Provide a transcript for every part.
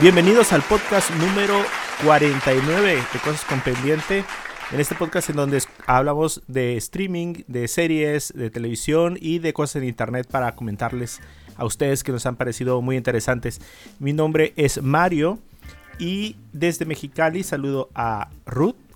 Bienvenidos al podcast número 49 de Cosas con Pendiente. En este podcast en donde hablamos de streaming, de series, de televisión y de cosas en internet para comentarles a ustedes que nos han parecido muy interesantes. Mi nombre es Mario y desde Mexicali saludo a Ruth.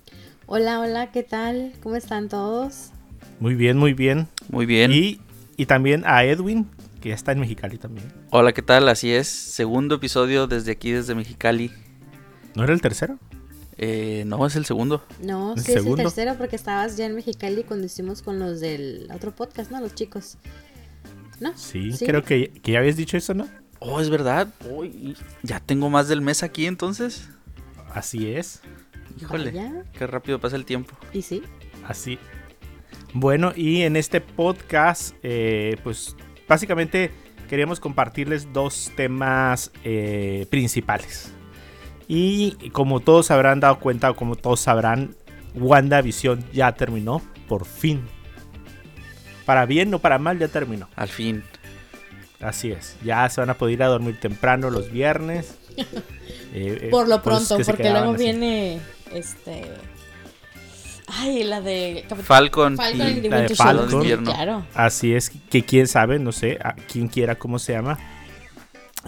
Hola, hola, ¿qué tal? ¿Cómo están todos? Muy bien, muy bien. Muy bien. Y, y también a Edwin, que ya está en Mexicali también. Hola, ¿qué tal? Así es. Segundo episodio desde aquí, desde Mexicali. ¿No era el tercero? Eh, no, es el segundo. No, ¿El sí es el tercero porque estabas ya en Mexicali cuando hicimos con los del otro podcast, ¿no? Los chicos. ¿No? Sí, creo que, que ya habías dicho eso, ¿no? Oh, es verdad. Uy, ya tengo más del mes aquí entonces. Así es. Híjole, Vaya. qué rápido pasa el tiempo. ¿Y sí? Así. Bueno, y en este podcast, eh, pues básicamente queríamos compartirles dos temas eh, principales. Y como todos habrán dado cuenta, o como todos sabrán, WandaVision ya terminó, por fin. Para bien o para mal, ya terminó. Al fin. Así es. Ya se van a poder ir a dormir temprano los viernes. Eh, eh, Por lo pronto, porque luego así. viene este. Ay, la de. Falcon, Falcon y y la de Falcon. Claro. Así es, que quién sabe, no sé, a quien quiera cómo se llama.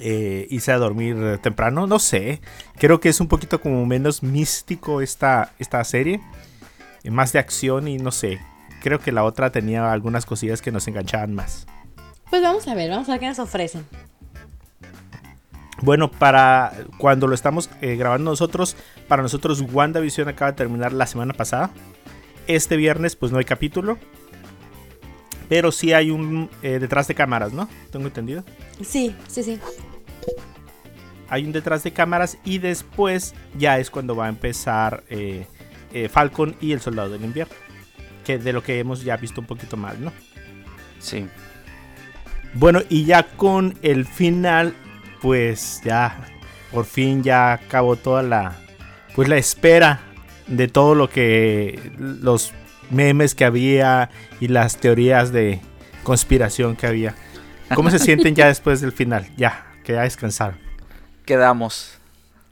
Eh, irse a dormir eh, temprano, no sé. Creo que es un poquito como menos místico esta, esta serie. eh, Más de acción y no sé. Creo que la otra tenía algunas cosillas que nos enganchaban más. Pues vamos a ver, vamos a ver qué nos ofrecen. Bueno, para cuando lo estamos eh, grabando nosotros, para nosotros WandaVision acaba de terminar la semana pasada. Este viernes pues no hay capítulo. Pero sí hay un eh, detrás de cámaras, ¿no? Tengo entendido. Sí, sí, sí. hay un detrás de cámaras y después ya es cuando va a empezar eh, eh, Falcon y el Soldado del Invierno. Que de lo que hemos ya visto un poquito más, ¿no? Sí. Bueno, y ya con el final, pues ya por fin ya acabó toda la pues la espera de todo lo que los memes que había y las teorías de conspiración que había. ¿Cómo se sienten ya después del final? Ya, que ya descansaron. Quedamos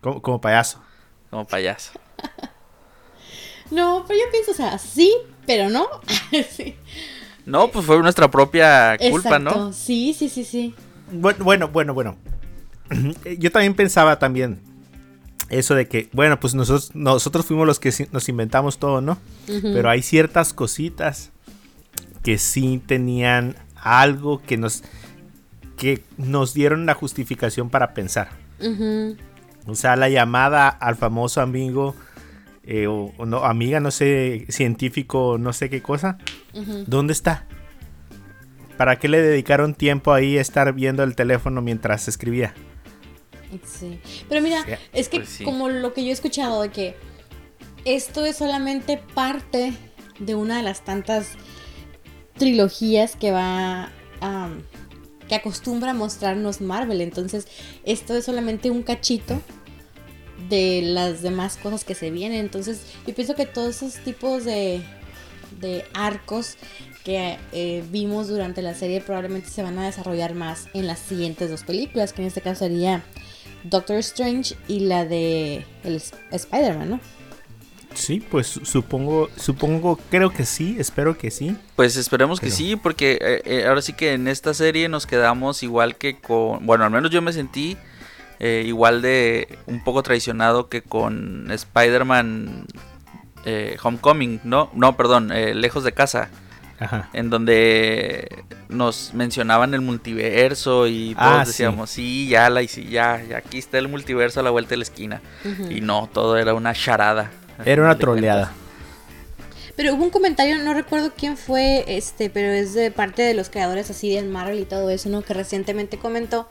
Como, como payaso. como payaso. No, pero yo pienso, o sea, sí, pero no. sí. No, pues fue nuestra propia culpa, Exacto. ¿no? Sí, sí, sí, sí. Bueno, bueno, bueno, bueno. Yo también pensaba también eso de que, bueno, pues nosotros, nosotros fuimos los que nos inventamos todo, ¿no? Pero hay ciertas cositas que sí tenían algo que nos que nos dieron la justificación para pensar. O sea, la llamada al famoso amigo eh, o, o no, amiga, no sé, científico, no sé qué cosa. ¿Dónde está? ¿Para qué le dedicaron tiempo ahí a estar viendo el teléfono mientras escribía? Sí. Pero mira, es que pues sí. como lo que yo he escuchado de que esto es solamente parte de una de las tantas trilogías que va a que acostumbra a mostrarnos Marvel. Entonces, esto es solamente un cachito de las demás cosas que se vienen. Entonces, yo pienso que todos esos tipos de, de arcos que eh, vimos durante la serie probablemente se van a desarrollar más en las siguientes dos películas, que en este caso sería Doctor Strange y la de el Sp- Spider-Man, ¿no? Sí, pues supongo, supongo, creo que sí, espero que sí. Pues esperemos que Pero- sí, porque eh, eh, ahora sí que en esta serie nos quedamos igual que con... Bueno, al menos yo me sentí eh, igual de un poco traicionado que con Spider-Man eh, Homecoming, ¿no? No, perdón, eh, Lejos de Casa, Ajá. en donde nos mencionaban el multiverso y todos Ah, sí. decíamos, sí, ya, la, y sí, ya, ya, aquí está el multiverso a la vuelta de la esquina. Y no, todo era una charada. Era una de troleada. cuentas. Pero hubo un comentario, no recuerdo quién fue, este, pero es de parte de los creadores así del Marvel y todo eso, ¿no? Que recientemente comentó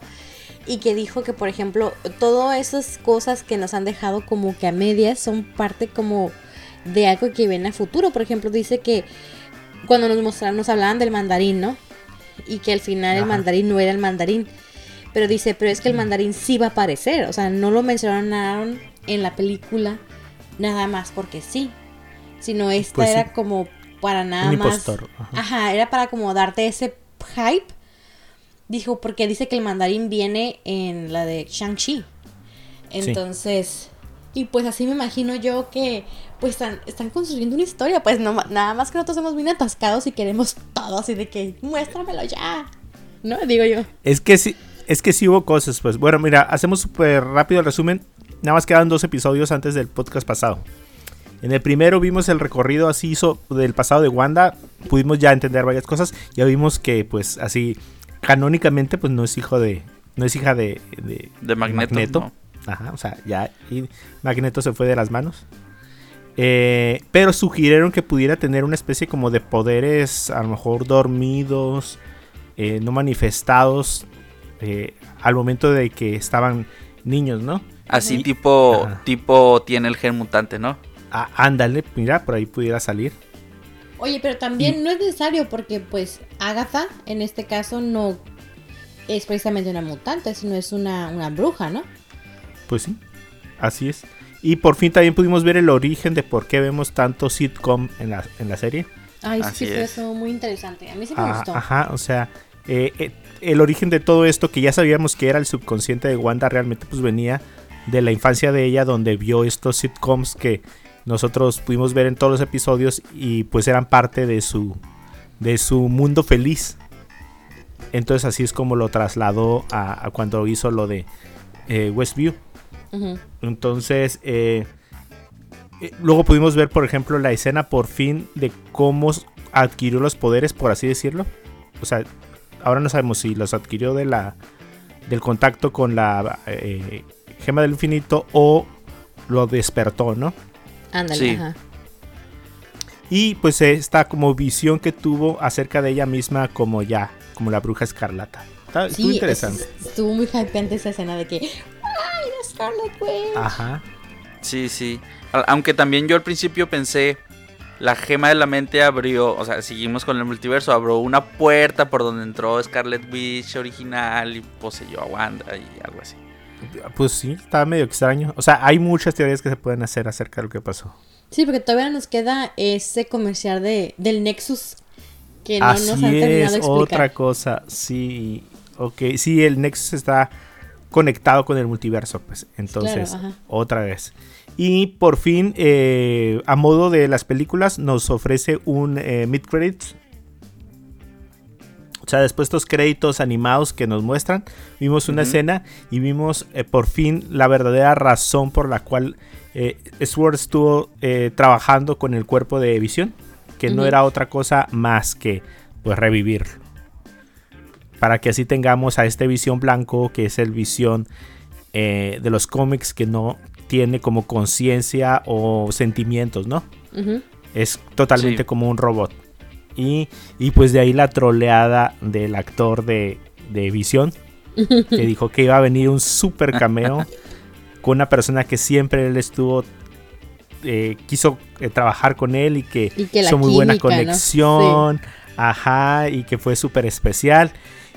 y que dijo que, por ejemplo, todas esas cosas que nos han dejado como que a medias son parte como de algo que viene a futuro. Por ejemplo, dice que cuando nos mostraron, nos hablaban del mandarín, ¿no? Y que al final el mandarín no era el mandarín. Pero dice, pero es que el mandarín sí va a aparecer. O sea, no lo mencionaron en la película nada más porque sí. sino esta Pues sí. era como para nada Un más. Ajá, era para como darte ese hype. Dijo, porque dice que el mandarín viene en la de Shang-Chi. Entonces, y pues así me imagino yo que pues están, están construyendo una historia, pues no, nada más que nosotros somos bien atascados y queremos todo así de que muéstramelo ya. ¿No? Digo yo. Es que sí, es que sí hubo cosas, pues. Bueno, mira, hacemos súper rápido el resumen. Nada más quedan dos episodios antes del podcast pasado. En el primero vimos el recorrido así hizo del pasado de Wanda. Pudimos ya entender varias cosas. Ya vimos que, pues, así, canónicamente, pues no es hijo de. No es hija de. De, De Magneto, no. Ajá, o sea, ya. Y Magneto se fue de las manos. Eh, pero sugirieron que pudiera tener una especie como de poderes, a lo mejor dormidos, eh, no manifestados, eh, al momento de que estaban niños, ¿no? Así tipo, Ajá. tipo tiene el gen mutante, ¿no? Ah, ándale, mira, por ahí pudiera salir. Oye, pero también no es necesario porque pues Agatha en este caso no es precisamente una mutante, sino es una, una bruja, ¿no? Pues sí, así es. Y por fin también pudimos ver el origen de por qué vemos tanto sitcom en la, en la serie. Ay, sí Así que es. eso muy interesante. A mí sí me Ah, gustó. ajá, o sea, eh, eh, el origen de todo esto que ya sabíamos que era el subconsciente de Wanda realmente pues venía de la infancia de ella donde vio estos sitcoms que nosotros pudimos ver en todos los episodios y pues eran parte de su de su mundo feliz. Entonces así es como lo trasladó a, a cuando hizo lo de eh, Westview. Entonces, eh, eh, luego pudimos ver, por ejemplo, la escena por fin de cómo adquirió los poderes, por así decirlo. O sea, ahora no sabemos si los adquirió de la del contacto con la eh, gema del infinito o lo despertó, ¿no? Ándale, Sí. ajá. Y pues esta como visión que tuvo acerca de ella misma como ya, como la bruja escarlata. Está, estuvo Sí, interesante. es- estuvo muy hypeante esa escena de que ¡Ay, la Scarlet Witch! Ajá. Sí, sí. Aunque también yo al principio pensé, la gema de la mente abrió, o sea, seguimos con el multiverso, abrió una puerta por donde entró Scarlet Witch original y poseyó a Wanda y algo así. Pues sí, está medio extraño. O sea, hay muchas teorías que se pueden hacer acerca de lo que pasó. Sí, porque todavía nos queda ese comercial de, del Nexus que no Así nos han terminado es, de explicar. otra cosa. Sí, ok. Sí, el Nexus está conectado con el multiverso, pues. Entonces, Claro, otra vez. Y por fin, eh, a modo de las películas, nos ofrece un eh, mid-credits. O sea, después de estos créditos animados que nos muestran, vimos una escena y vimos eh, por fin la verdadera razón por la cual eh, Sword estuvo eh, trabajando con el cuerpo de Visión, que no era otra cosa más que pues revivirlo. Para que así tengamos a este Visión blanco, que es el Visión eh, de los cómics que no tiene como conciencia o sentimientos, ¿no? Es totalmente Sí. como un robot. Y, y pues de ahí la troleada del actor de, de Visión, que dijo que iba a venir un super cameo con una persona que siempre él estuvo, eh, quiso eh, trabajar con él y que, Y que la hizo muy buena conexión, ajá, y que fue súper especial.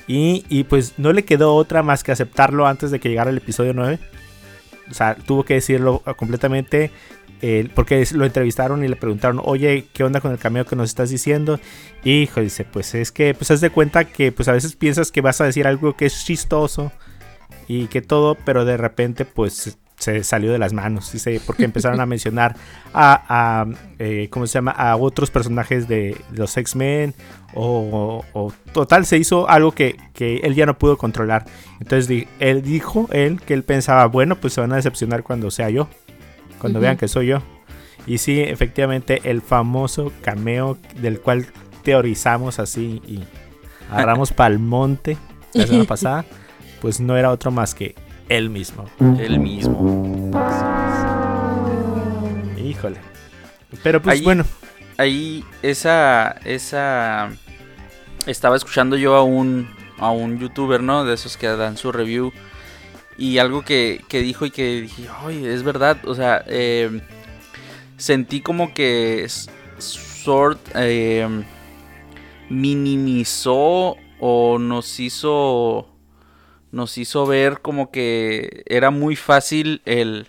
Y, y pues no le quedó otra más que aceptarlo antes de que llegara el episodio 9. O sea, tuvo que decirlo completamente. eh, porque lo entrevistaron y le preguntaron, oye, ¿qué onda con el cameo que nos estás diciendo? Y hijo, dice, pues es que, pues haz de cuenta que pues a veces piensas que vas a decir algo que es chistoso y que todo, pero de repente pues se salió de las manos, dice, porque empezaron a mencionar a, a, eh, ¿cómo se llama? A otros personajes de los X-Men o, o- total, se hizo algo que, que él ya no pudo controlar. Entonces di- él dijo, él, que él pensaba, bueno, pues se van a decepcionar cuando sea yo, cuando Ujú. vean que soy yo. Y sí, efectivamente, el famoso cameo del cual teorizamos así y agarramos pa'l monte la semana pasada, pues no era otro más que él mismo. Él mismo. Híjole. Pero pues Ahí- bueno, Ahí esa esa estaba escuchando yo a un a un youtuber, ¿no? De esos que dan su review y algo que, que dijo y que dije, ay, es verdad, o sea, eh, sentí como que Sword eh, minimizó o nos hizo nos hizo ver como que era muy fácil el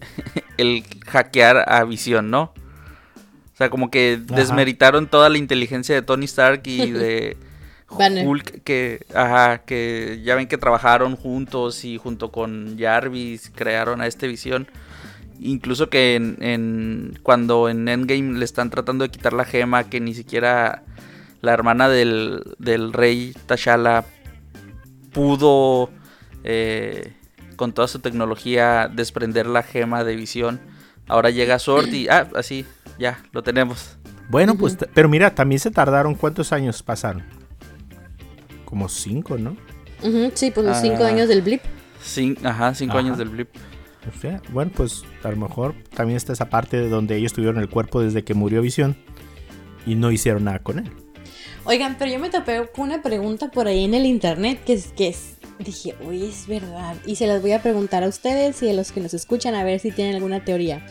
el hackear a Visión, ¿no? O sea, como que desmeritaron toda la inteligencia de Tony Stark y de Banner. Hulk que, ajá, que ya ven que trabajaron juntos y junto con Jarvis crearon a este visión. Incluso que en, en- cuando en Endgame le están tratando de quitar la gema, que ni siquiera la hermana del, del rey T'Challa pudo eh, con toda su tecnología desprender la gema de visión. Ahora llega Sword y ah, así, ya, lo tenemos. Bueno, pues, pero mira, también se tardaron. ¿Cuántos años pasaron? Como cinco, ¿no? Ujú, sí, pues los cinco Ah. años del blip. Cin- ajá, cinco Ajá. años del blip. O sea, bueno, pues a lo mejor también está esa parte de donde ellos tuvieron el cuerpo desde que murió Visión y no hicieron nada con él. Oigan, pero yo me topé con una pregunta por ahí en el internet que es que es, dije, uy, es verdad. Y se las voy a preguntar a ustedes y a los que nos escuchan a ver si tienen alguna teoría.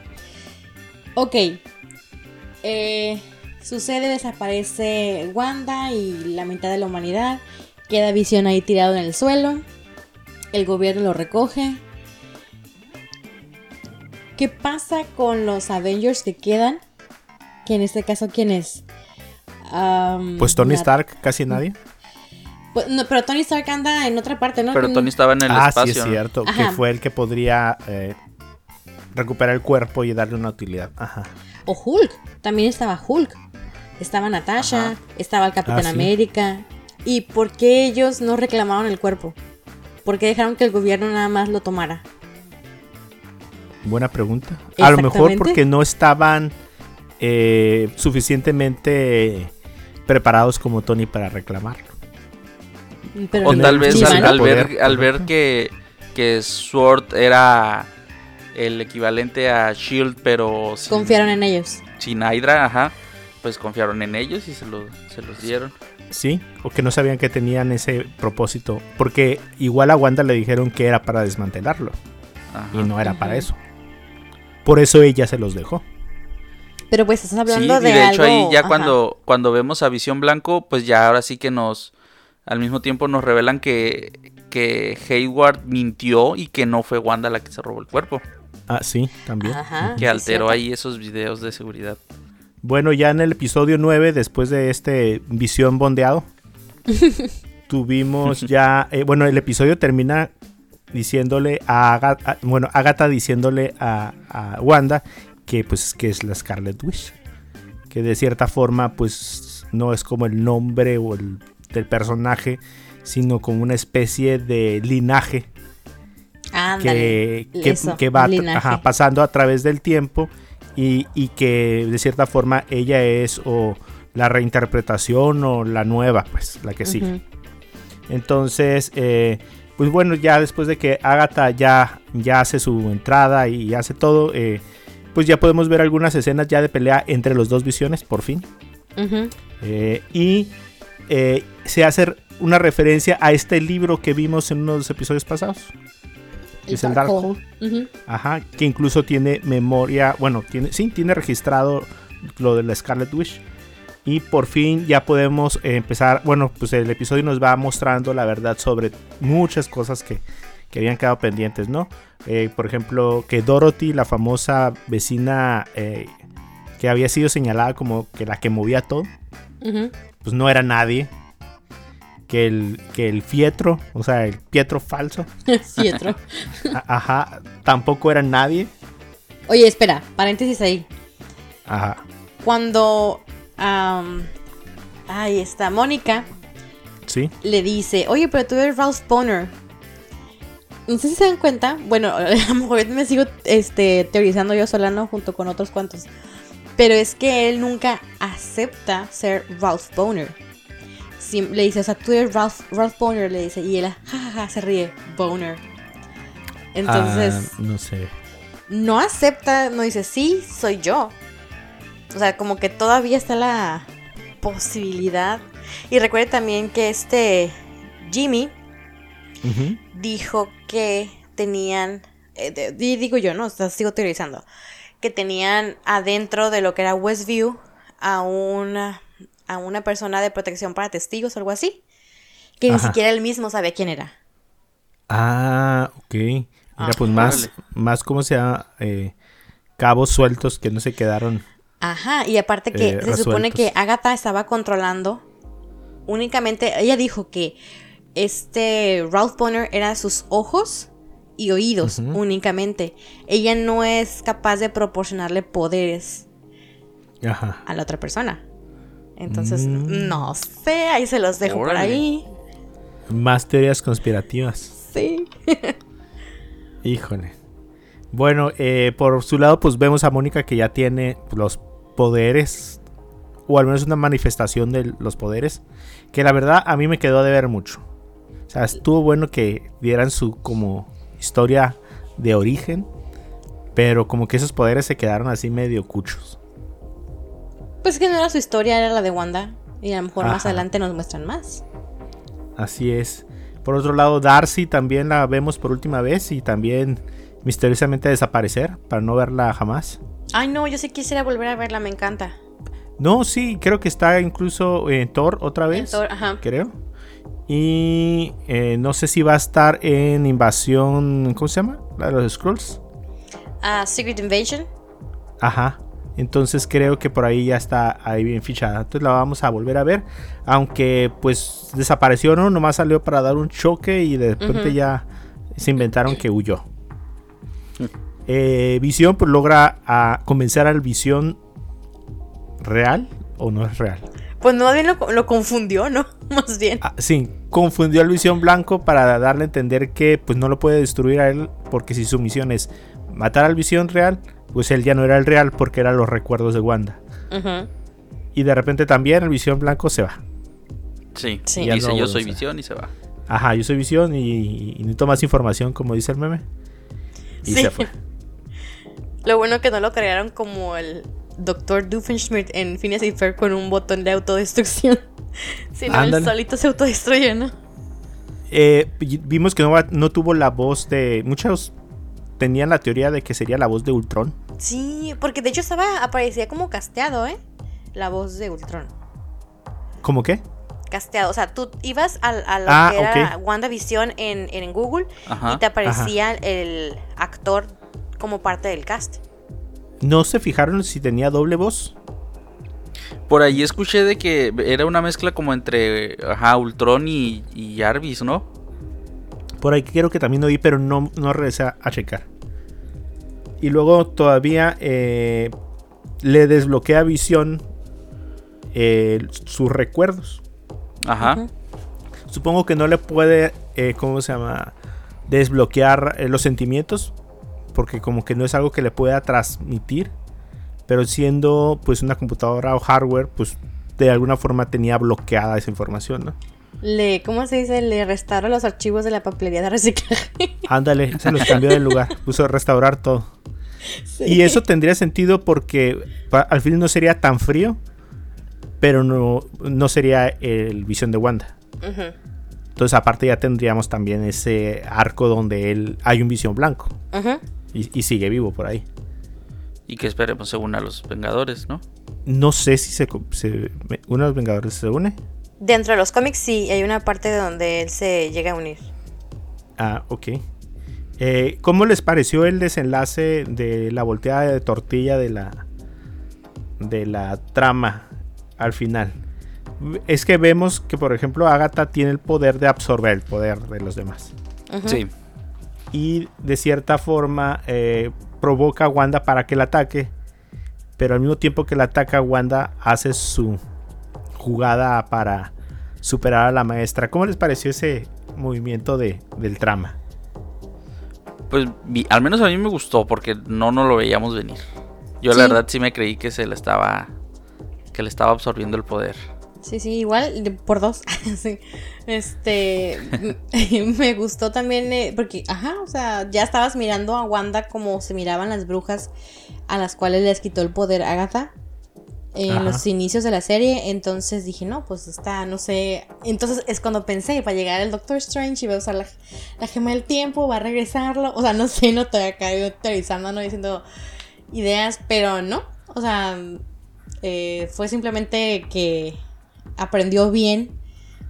Ok. eh, sucede, desaparece Wanda y la mitad de la humanidad. Queda Visión ahí tirado en el suelo. El gobierno lo recoge. ¿Qué pasa con los Avengers que quedan? Que en este caso, ¿quién es? Am, Pues Tony Stark, casi nadie. Pues, no, pero Tony Stark anda en otra parte, ¿no? Pero Tony estaba en el ah, espacio. sí, es cierto. Ajá. Que fue el que podría eh, recuperar el cuerpo y darle una utilidad. Ajá. O Hulk. También estaba Hulk. Estaba Natasha. Ajá. Estaba el Capitán Ah, sí. América. ¿Y por qué ellos no reclamaron el cuerpo? ¿Por qué dejaron que el gobierno nada más lo tomara? Buena pregunta. A lo mejor porque no estaban eh, suficientemente preparados como Tony para reclamarlo. Pero O tal vez al, ver, al ver que, que Sword era el equivalente a Shield, pero sin, Confiaron en ellos. sin Hydra, ajá, pues confiaron en ellos y se, lo, se los dieron. Sí, o que no sabían que tenían ese propósito. Porque igual a Wanda le dijeron que era para desmantelarlo. Ajá. Y no era para eso. Por eso ella se los dejó. Pero pues estás Sí, hablando y de, de hecho algo- ahí ya ajá. cuando, cuando vemos a Visión Blanco, pues ya ahora sí que nos, al mismo tiempo nos revelan que, que Hayward mintió y que no fue Wanda la que se robó el cuerpo, Ah, sí, también. Ajá. que alteró ahí esos videos de seguridad. Bueno, ya en el episodio 9, después de este visión bondeado, tuvimos ya. eh, bueno, el episodio termina diciéndole a Agatha, bueno, Agatha diciéndole a, a Wanda que pues que es la Scarlet Witch. Que de cierta forma, pues no es como el nombre o el del personaje, sino como una especie de linaje Ándale. que, que- eso, que va ajá, pasando a través del tiempo y, y que de cierta forma ella es o la reinterpretación o la nueva, pues la que sigue. Entonces, eh, pues bueno, ya después de que Agatha ya, ya hace su entrada y hace todo, eh, pues ya podemos ver algunas escenas ya de pelea entre los dos visiones, por fin. Eh, y eh, se hace una referencia a este libro que vimos en uno de los episodios pasados. que es el Darkhold. Ujú. Ajá, que incluso tiene memoria, bueno, tiene, sí, tiene registrado lo de la Scarlet Witch. Y por fin ya podemos empezar, bueno, pues el episodio nos va mostrando la verdad sobre muchas cosas que, que habían quedado pendientes, ¿no? Eh, por ejemplo, que Dorothy, la famosa vecina eh, que había sido señalada como que la que movía todo, Ujú. pues no era nadie. Que el, que el Fietro, o sea, el Pietro falso, a- ajá, tampoco era nadie. Oye, espera, paréntesis ahí. Ajá. Cuando. am, ahí está, Mónica Sí. le dice: Oye, pero tú eres Ralph Boner. No sé si se dan cuenta. Bueno, a lo mejor me sigo este, teorizando yo sola, ¿no? Junto con otros cuantos. Pero es que él nunca acepta ser Ralph Boner. Le dice, o sea, tú eres Ralph, Ralph Boner, le dice. Y él, jajaja, se ríe, Boner. Entonces. Ah, no sé. no acepta, no dice, sí, soy yo. O sea, como que todavía está la posibilidad. Y recuerde también que este Jimmy dijo que tenían, eh, de- digo yo, no, o sea, sigo teorizando, que tenían adentro de lo que era Westview a una, a una persona de protección para testigos o algo así. Que ni siquiera él mismo sabía quién era. Ah, ok. Mira, Ah, pues más, más como sea, eh, cabos sueltos que no se quedaron Ajá, y aparte que eh, se supone que Agatha estaba controlando únicamente, ella dijo que este Ralph Bonner era sus ojos y oídos únicamente. Ella no es capaz de proporcionarle poderes Ajá. a la otra persona. Entonces, Mm. no sé, ahí se los dejo por ahí. Más teorías conspirativas. Sí. Híjole. Bueno, eh, por su lado, pues vemos a Mónica que ya tiene los poderes, o al menos una manifestación de los poderes, que la verdad a mí me quedó de ver mucho. O sea, estuvo bueno que dieran su como historia de origen, pero como que esos poderes se quedaron así medio cuchos. Pues que no era su historia, era la de Wanda. Y a lo mejor más adelante nos muestran más. Así es. Por otro lado, Darcy también la vemos por última vez y también misteriosamente desaparecer para no verla jamás. Ay, no, yo sí quisiera volver a verla, me encanta. No, sí, creo que está incluso en Thor otra vez. Thor, ajá. Creo. Y eh, no sé si va a estar en Invasión. ¿Cómo se llama? La de los Scrolls. Ah, Secret Invasion. Ajá. Entonces creo que por ahí ya está ahí bien fichada. Entonces la vamos a volver a ver. Aunque pues desapareció, ¿no? Nomás salió para dar un choque y de repente ya se inventaron que huyó. Eh, Visión pues logra a convencer al Visión real o no es real. Pues no, bien lo, lo confundió, ¿no? Más bien. Ah, sí, confundió al Visión Blanco para darle a entender que pues no lo puede destruir a él porque si su misión es matar al Visión real, pues él ya no era el real porque eran los recuerdos de Wanda. Y de repente también el Visión Blanco se va. Sí, Sí. Ya dice no yo soy visión y se va. Ajá, yo soy Visión y, y necesito más información como dice el meme. Y Sí. se fue. Lo bueno que no lo crearon como el Dr. Doofenshmirtz en Phineas y Ferb con un botón de autodestrucción. Sino él solito se autodestruye, ¿no? Eh, y- vimos que no, no tuvo la voz de... Muchos tenían la teoría de que sería la voz de Ultron. Sí, porque de hecho estaba, aparecía como casteado, ¿eh? La voz de Ultron. ¿Cómo qué? Casteado. O sea, tú ibas a, a lo Ah, que era ok. WandaVision en, en Google Ajá. y te aparecía el actor como parte del cast. ¿No se fijaron si tenía doble voz? Por ahí escuché de que era una mezcla como entre ajá, Ultron y, y Jarvis, ¿no? Por ahí creo que también oí, pero no, no regresé a, a checar. Y luego todavía eh, le desbloquea a Visión eh, sus recuerdos. Ajá. Supongo que no le puede, eh, ¿cómo se llama? Desbloquear eh, los sentimientos. Porque como que no es algo que le pueda transmitir. Pero siendo pues una computadora o hardware, pues de alguna forma tenía bloqueada esa información, ¿no? Le, ¿cómo se dice? Le restaron los archivos de la papelería de reciclaje. Ándale, se los cambió de lugar. Puso restaurar todo. Y eso tendría sentido porque al fin no sería tan frío, pero no, no sería el visión de Wanda. Entonces aparte ya tendríamos también ese arco donde él hay un visión blanco y, y sigue vivo por ahí. Y que esperemos según a los Vengadores, ¿no? No sé si se, se- uno de los Vengadores se une. Dentro de los cómics sí, hay una parte donde él se llega a unir. Ah, ok. Eh, ¿Cómo les pareció el desenlace de la volteada de tortilla de la de la trama al final? Es que vemos que, por ejemplo, Agatha tiene el poder de absorber el poder de los demás. Sí. Y de cierta forma eh, provoca a Wanda para que la ataque. Pero al mismo tiempo que la ataca, Wanda hace su jugada para superar a la maestra. ¿Cómo les pareció ese movimiento de, del trama? Pues vi- al menos a mí me gustó porque no nos lo veíamos venir. Yo Sí. la verdad sí me creí que se le estaba que le estaba absorbiendo el poder. Sí, sí, igual por dos. sí. Este me gustó también eh, porque, ajá, o sea, ya estabas mirando a Wanda como se miraban las brujas a las cuales les quitó el poder Agatha en Ajá. los inicios de la serie. Entonces dije, no, pues está, no sé. Entonces es cuando pensé, va a llegar el Doctor Strange y va a usar la, la gema del tiempo, va a regresarlo. O sea, no sé, no estoy acá teorizando, no diciendo ideas, pero no. O sea, eh, fue simplemente que aprendió bien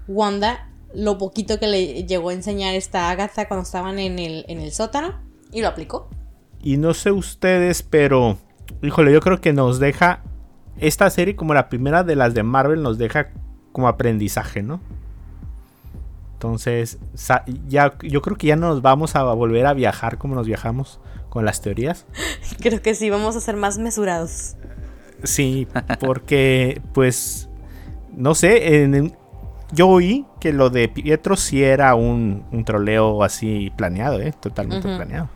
Wanda lo poquito que le llegó a enseñar esta Agatha cuando estaban en el, en el sótano y lo aplicó. Y no sé ustedes, pero híjole, yo creo que nos deja esta serie, como la primera de las de Marvel, nos deja como aprendizaje, ¿no? Entonces, ya, yo creo que ya no nos vamos a volver a viajar como nos viajamos con las teorías. Creo que sí, vamos a ser más mesurados. Sí, porque, pues, no sé, en- yo oí que lo de Pietro sí era un, un troleo así planeado, ¿eh? Totalmente planeado.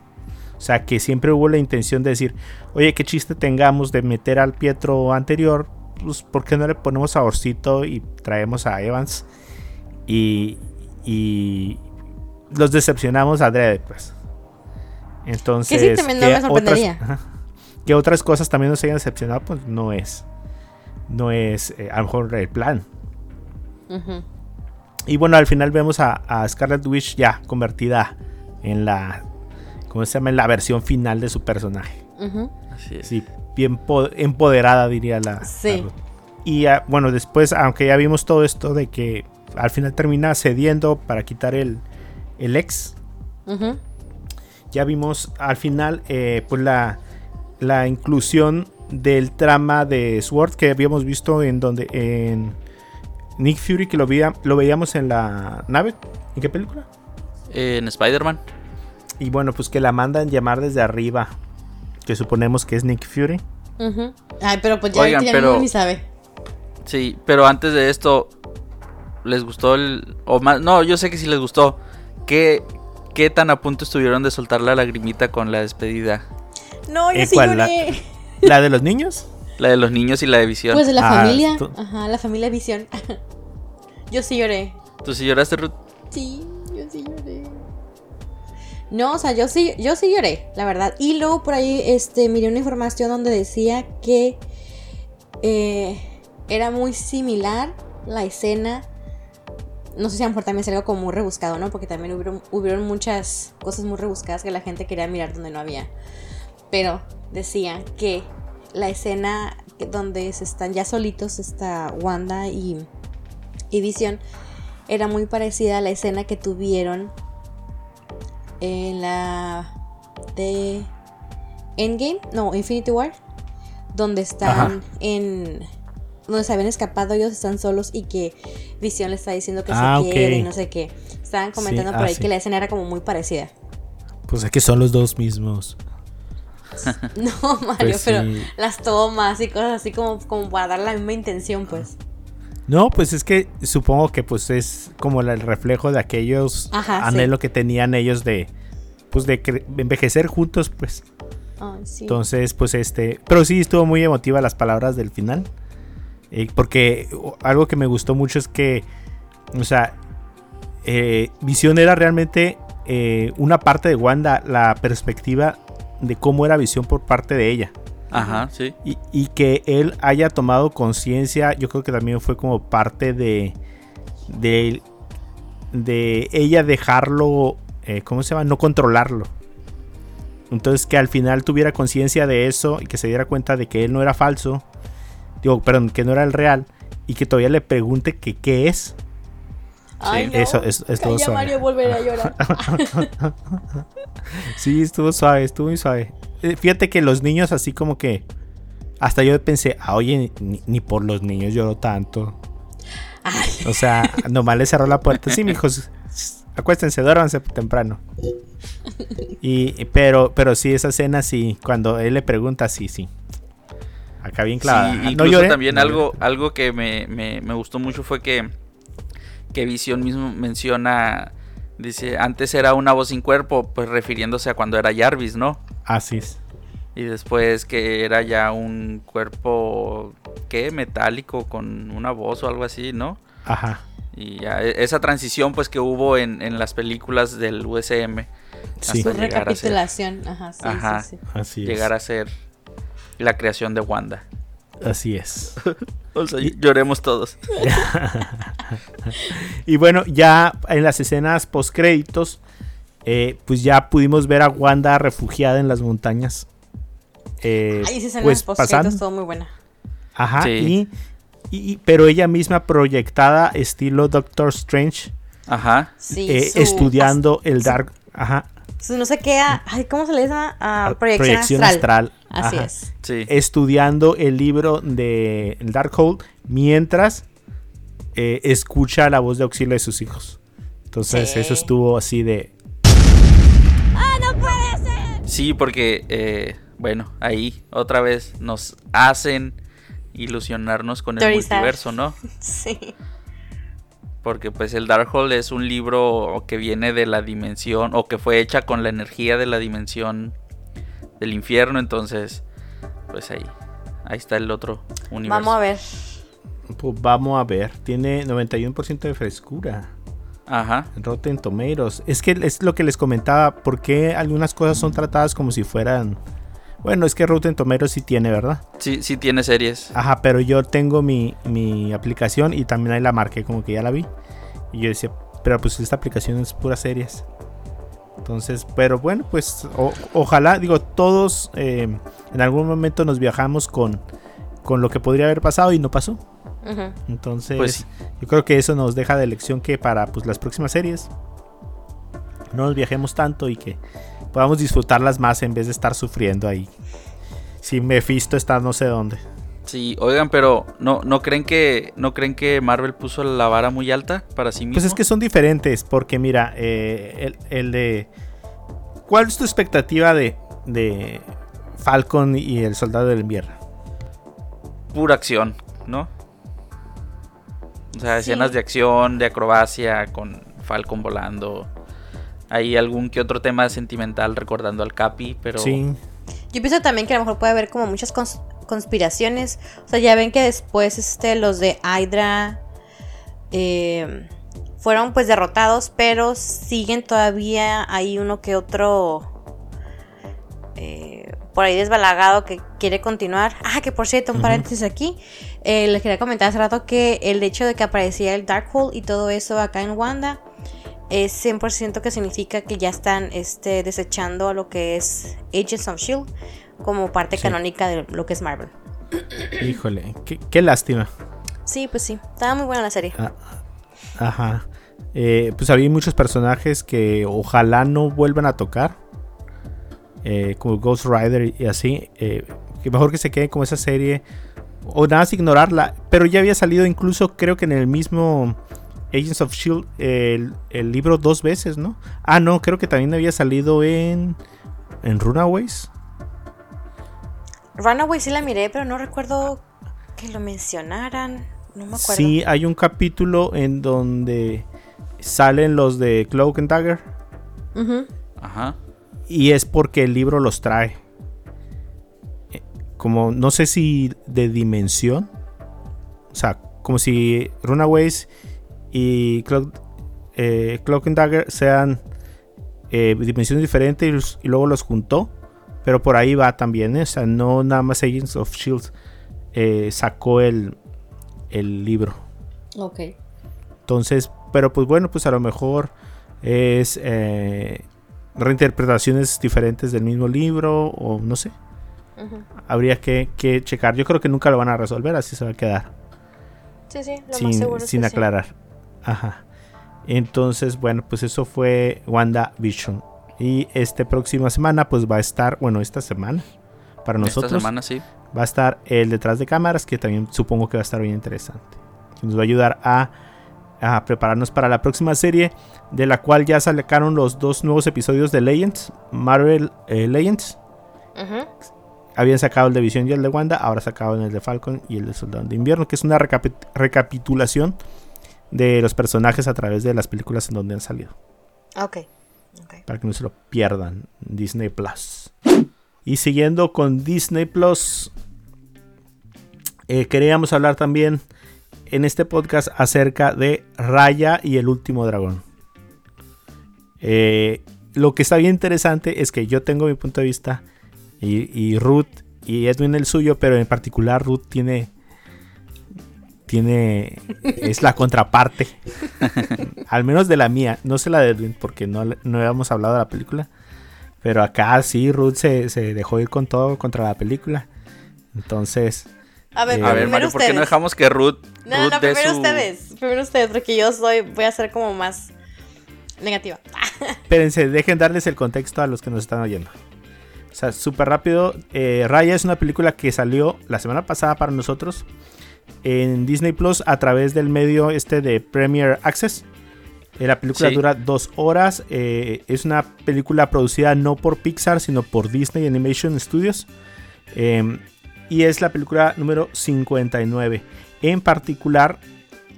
O sea, que siempre hubo la intención de decir, oye, qué chiste tengamos de meter al Pietro anterior, pues, ¿por qué no le ponemos saborcito y traemos a Evans? Y, y los decepcionamos a Dredd, pues. Entonces, también no me otras- sorprendería. que otras cosas también nos hayan decepcionado, pues no es, no es eh, a lo mejor el plan. Y bueno, al final vemos a, a Scarlet Witch ya convertida en la, ¿cómo se llama? La versión final de su personaje. Así es. Sí, bien po- empoderada diría la. Sí. la. Y ah, bueno, después, aunque ya vimos todo esto de que al final termina cediendo para quitar el, el ex, ya vimos al final eh, pues la, la inclusión del trama de Sword que habíamos visto en donde en Nick Fury que lo, veía- lo veíamos en la nave. ¿En qué película? En Spider-Man. Y bueno, pues que la mandan llamar desde arriba. Que suponemos que es Nick Fury. Ujú. Ay, pero pues ya, Oigan, ya pero- ni sabe. Sí, pero antes de esto, ¿les gustó el... o más, no, yo sé que sí les gustó. ¿Qué, ¿Qué tan a punto estuvieron de soltar la lagrimita con la despedida? No, yo Eh, sí lloré. ¿La de los niños? La de los niños y la de visión. Pues de la Ah, familia. Ajá, la familia Visión. yo sí lloré. ¿Tú sí lloraste, Ruth? Sí, yo sí lloré. No, o sea, yo sí, yo sí lloré, la verdad. Y luego por ahí este, miré una información donde decía que eh, era muy similar la escena. No sé si a lo mejor también es algo como muy rebuscado, ¿no? Porque también hubieron, muchas cosas muy rebuscadas que la gente quería mirar donde no había. Pero decía que la escena donde se están ya solitos, está Wanda y, y Vision, era muy parecida a la escena que tuvieron en la de Endgame, no, Infinity War, donde están Ajá. en donde se habían escapado ellos están solos y que Vision le está diciendo que Ah, se ok. quiere y no sé qué. Estaban comentando Sí, por ah, ahí sí. que la escena era como muy parecida. Pues es que son los dos mismos. No, Mario, Pues pero sí. las tomas y cosas así como, como para dar la misma intención, pues. No, pues es que supongo que pues es como el reflejo de aquellos Ajá, sí. anhelos que tenían ellos de pues de envejecer juntos, pues. Sí. Entonces, pues este, pero sí estuvo muy emotiva las palabras del final. Eh, porque algo que me gustó mucho es que, o sea, eh, Visión era realmente eh, una parte de Wanda, la perspectiva de cómo era Visión por parte de ella. Ajá, sí. Y, y que él haya tomado conciencia, yo creo que también fue como parte de, de, de ella dejarlo, eh, ¿cómo se llama? No controlarlo. Entonces que al final tuviera conciencia de eso y que se diera cuenta de que él no era falso, digo, perdón, que no era el real y que todavía le pregunte que qué es. Ay, sí, no. eso es- estuvo Calla, suave. Mario volverá a llorar. Sí, estuvo suave, estuvo muy suave. Eh, Fíjate que los niños así como que... Hasta yo pensé, ah, oye, ni, ni por los niños lloró tanto. Ay, O sea, nomás le cerró la puerta. Sí, mijos, acuéstense, duérmanse temprano. Y, pero, pero sí, esa escena sí, cuando él le pregunta, sí, sí. Acá bien clavada. Sí, no incluso lloré. también no algo, lloré. algo que me, me- me gustó mucho fue que, que Visión mismo menciona, dice, antes era una voz sin cuerpo, pues refiriéndose a cuando era Jarvis, ¿no? Así es. Y después que era ya un cuerpo, ¿qué? Metálico con una voz o algo así, ¿no? Ajá. Y ya e- esa transición pues que hubo en, en las películas del USM. Sí, Hasta llegar a ser- recapitulación. Ajá, sí, Ajá. sí, sí. así es. Llegar a ser la creación de Wanda. Así es. O sea, lloremos todos. Y bueno, ya en las escenas post créditos, pues ya pudimos ver a Wanda refugiada en las montañas. Eh, esa escena pues pasando. estuvo muy buena. Ajá. Sí. Y, y- pero ella misma proyectada estilo Doctor Strange, Ajá. Sí, eh, su- estudiando el Dark. Ajá. su no sé qué, ah, ay, ¿cómo se le llama? Ah, a- proyección, astral. astral. Así Ajá. es. Sí. estudiando el libro de Darkhold mientras eh, escucha la voz de auxilio de sus hijos. Entonces Sí. eso estuvo así de... ¡Ah, no puede ser! Sí, porque, eh, bueno, ahí otra vez nos hacen ilusionarnos con el Teorizar. multiverso, ¿no? Sí. Porque pues el Darkhold es un libro que viene de la dimensión o que fue hecha con la energía de la dimensión del infierno, entonces pues ahí ahí está el otro universo. Vamos a ver. Pues vamos a ver, tiene 91% de frescura. Ajá. en Rotten Tomatoes. Es que es lo que les comentaba, porque algunas cosas son tratadas como si fueran... Bueno, es que Rotten Tomatoes sí tiene, ¿verdad? Sí, sí tiene series. Ajá, pero yo tengo mi, mi aplicación y también ahí la marqué como que ya la vi. Y yo decía, pero pues esta aplicación es pura series. Entonces, pero bueno, pues o- ojalá, digo, todos eh, en algún momento nos viajamos con, con lo que podría haber pasado y no pasó. Entonces, Pues sí. yo creo que eso nos deja de lección que para pues, las próximas series no nos viajemos tanto y que podamos disfrutarlas más en vez de estar sufriendo ahí. Si Mephisto está no sé dónde. Sí, oigan, pero no no creen que no creen que Marvel puso la vara muy alta para sí mismo. Pues es que son diferentes, porque mira, eh, el, el de... ¿Cuál es tu expectativa de, de Falcon y el Soldado del Invierno? pura acción, ¿no? O sea, Sí. escenas de acción, de acrobacia, con Falcon volando. Hay algún que otro tema sentimental recordando al Capi, pero Sí, Yo pienso también que a lo mejor puede haber como muchas cons- conspiraciones. O sea, ya ven que después este, los de Hydra eh, fueron pues derrotados, pero siguen todavía hay uno que otro eh, por ahí desbalagado que quiere continuar. Ah, que por cierto, un paréntesis aquí. Eh, les quería comentar hace rato que el hecho de que aparecía el Darkhold y todo eso acá en Wanda es 100% que significa que ya están este, desechando a lo que es Agents of Shield como parte Sí. canónica de lo que es Marvel. híjole, qué, qué lástima. Sí, pues sí, estaba muy buena la serie. Ah, Ajá. Eh, pues había muchos personajes que ojalá no vuelvan a tocar. Eh, como Ghost Rider y así. eh, que mejor que se quede como esa serie. O nada más ignorarla. Pero ya había salido incluso creo que en el mismo Agents of Shield E el, el libro dos veces, ¿no? Ah, no, creo que también había salido en... En Runaways. Runaway sí la miré, pero no recuerdo que lo mencionaran. No me acuerdo. Sí, hay un capítulo en donde salen los de Cloak and Dagger. Ajá. Y es porque el libro los trae. Eh, Como, no sé si de dimensión. O sea, como si Runaways y Cloak, eh, and Dagger sean eh, dimensiones diferentes y, luego los juntó. Pero por ahí va también. ¿eh? O sea, no nada más Agents of Shield sacó el, el libro. Ok. Entonces, pero pues bueno, pues a lo mejor es eh, reinterpretaciones diferentes del mismo libro o no sé. Habría que, que checar. Yo creo que nunca lo van a resolver, así se va a quedar. Sí, sí, lo más sin seguro es sin que sí. aclarar. Ajá. Entonces, bueno, pues eso fue WandaVision. Y este próxima semana, pues va a estar, bueno, esta semana, para nosotros, Esta semana sí. va a estar el detrás de cámaras, que también supongo que va a estar bien interesante. Nos va a ayudar a, a prepararnos para la próxima serie, de la cual ya sacaron los dos nuevos episodios de Legends, Marvel eh, Legends. Habían sacado el de Visión y el de Wanda, ahora sacaron el de Falcon y el de Soldado de Invierno, que es una recapi- recapitulación de los personajes a través de las películas en donde han salido Ok. ok. para que no se lo pierdan. Disney Plus. Y siguiendo con Disney Plus, eh, queríamos hablar también en este podcast acerca de Raya y el último dragón. Eh, lo que está bien interesante es que yo tengo mi punto de vista y, y Ruth y Edwin el suyo, pero en particular Ruth tiene tiene es la contraparte al menos de la mía no sé la de Edwin porque no, no habíamos hablado de la película pero acá sí Ruth se, se dejó ir con todo contra la película entonces A ver, Eh, A ver, primero Mario, ¿por qué no dejamos que Ruth, No, Ruth no, primero su- ustedes. Primero ustedes, porque yo soy, voy a ser como más negativa. espérense dejen darles el contexto a los que nos están oyendo O sea, súper rápido. Eh, Raya es una película que salió la semana pasada para nosotros en Disney Plus a través del medio este de Premier Access. Eh, la película Sí. dura dos horas. eh, es una película producida no por Pixar, sino por Disney Animation Studios. Y es la película número 59. En particular,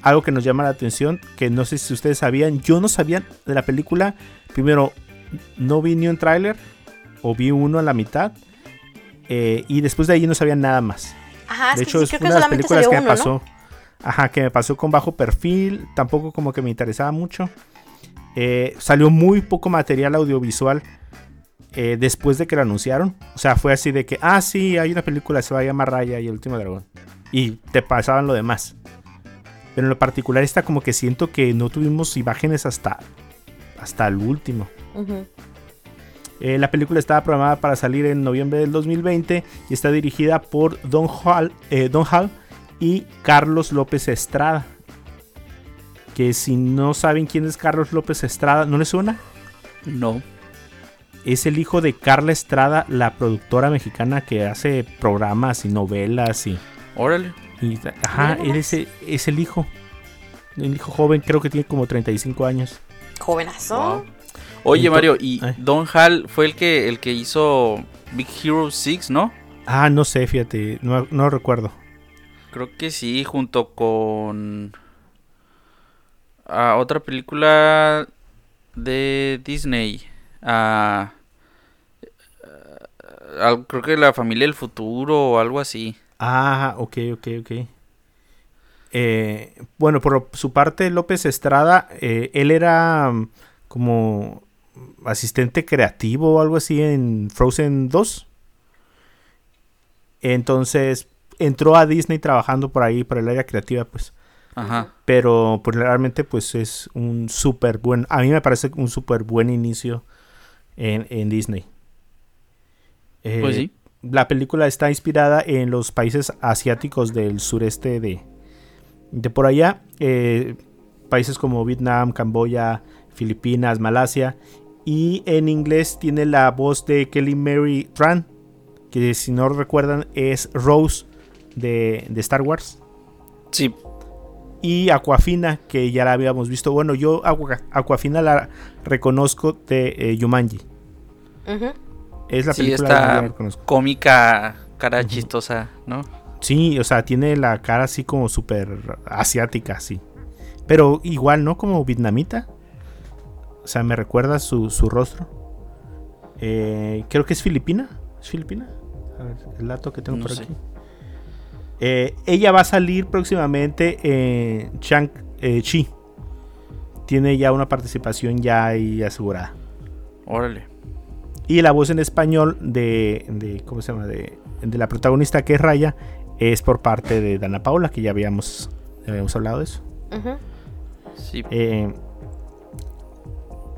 algo que nos llama la atención, que no sé si ustedes sabían, yo no sabía de la película. Primero, no vi ni un tráiler, o vi uno a la mitad. eh, y después de ahí no sabía nada más. Ajá, de hecho, sí, es una de las películas que me pasó. Ajá, que me pasó con bajo perfil. Tampoco como que me interesaba mucho. Eh, salió muy poco material audiovisual eh, después de que lo anunciaron. O sea, fue así de que, ah, sí, hay una película, se va a llamar Raya y el último dragón. Y te pasaban lo demás. Pero en lo particular, esta como que siento que no tuvimos imágenes hasta, hasta el último. Eh, la película estaba programada para salir en noviembre del 2020 y está dirigida por Don Hall, eh, Don Hall y Carlos López Estrada. Que si no saben quién es Carlos López Estrada, ¿no les suena? No. Es el hijo de Carla Estrada, la productora mexicana que hace programas y novelas y... Órale. y- ajá, él es, es el hijo. El hijo joven, creo que tiene como 35 años. Jovenazo. Wow. Oye, Mario, y. Don Hall fue el que el que hizo Big Hero 6, ¿no? Ah, no sé, fíjate, no, no recuerdo. Creo que sí, junto con ah, otra película de Disney. Ah, ah, creo que La familia del futuro o algo así. Ah, ok, ok, ok. Eh, bueno, por su parte, López Estrada, eh, él era mm, como asistente creativo o algo así en Frozen 2. Entonces entró a Disney trabajando por ahí, por el área creativa, pues. Ajá. Pero pues, realmente pues es un súper buen, a mí me parece un súper buen inicio en, en Disney. Eh, Pues sí. La película está inspirada en los países asiáticos del sureste de, de por allá. eh, países como Vietnam, Camboya, Filipinas, Malasia. Y en inglés tiene la voz de Kelly Mary Tran, que si no recuerdan es Rose de, de Star Wars. Sí. Y Aquafina, que ya la habíamos visto. Bueno, yo Aqua- Aquafina la reconozco de eh, Yumanji. Es la Sí, película esta cómica cara chistosa, ¿no? Sí, o sea, tiene la cara así como súper asiática, sí. Pero igual, ¿no? Como vietnamita. O sea, me recuerda su, su rostro. Eh, creo que es filipina. ¿Es filipina? A ver, el dato que tengo No por sé. aquí. Eh, ella va a salir próximamente en Shang-Chi. Tiene ya una participación ya ahí asegurada. Órale. Y la voz en español de, de ¿cómo se llama? De, de la protagonista que es Raya es por parte de Dana Paula, que ya habíamos, ya habíamos hablado de eso. Sí. Eh,